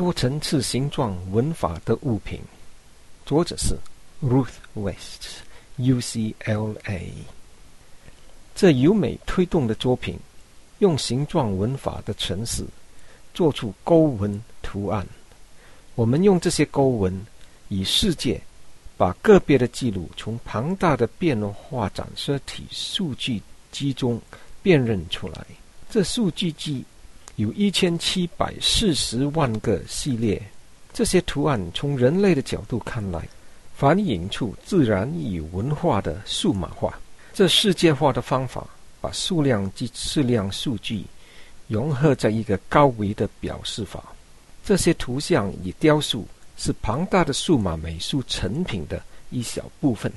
多层次形状文法的物品。作者是 Ruth West，UCLA。这由美推动的作品，用形状文法的城市做出勾纹图案。我们用这些勾纹，以世界把个别的记录从庞大的变化展示体数据集中辨认出来。这数据集有一千七百四十万个系列。这些图案从人类的角度看来，反映出自然与文化的数码化。这世界化的方法，把数量及质量数据融合在一个高维的表示法。这些图像与雕塑是庞大的数码美术成品的一小部分。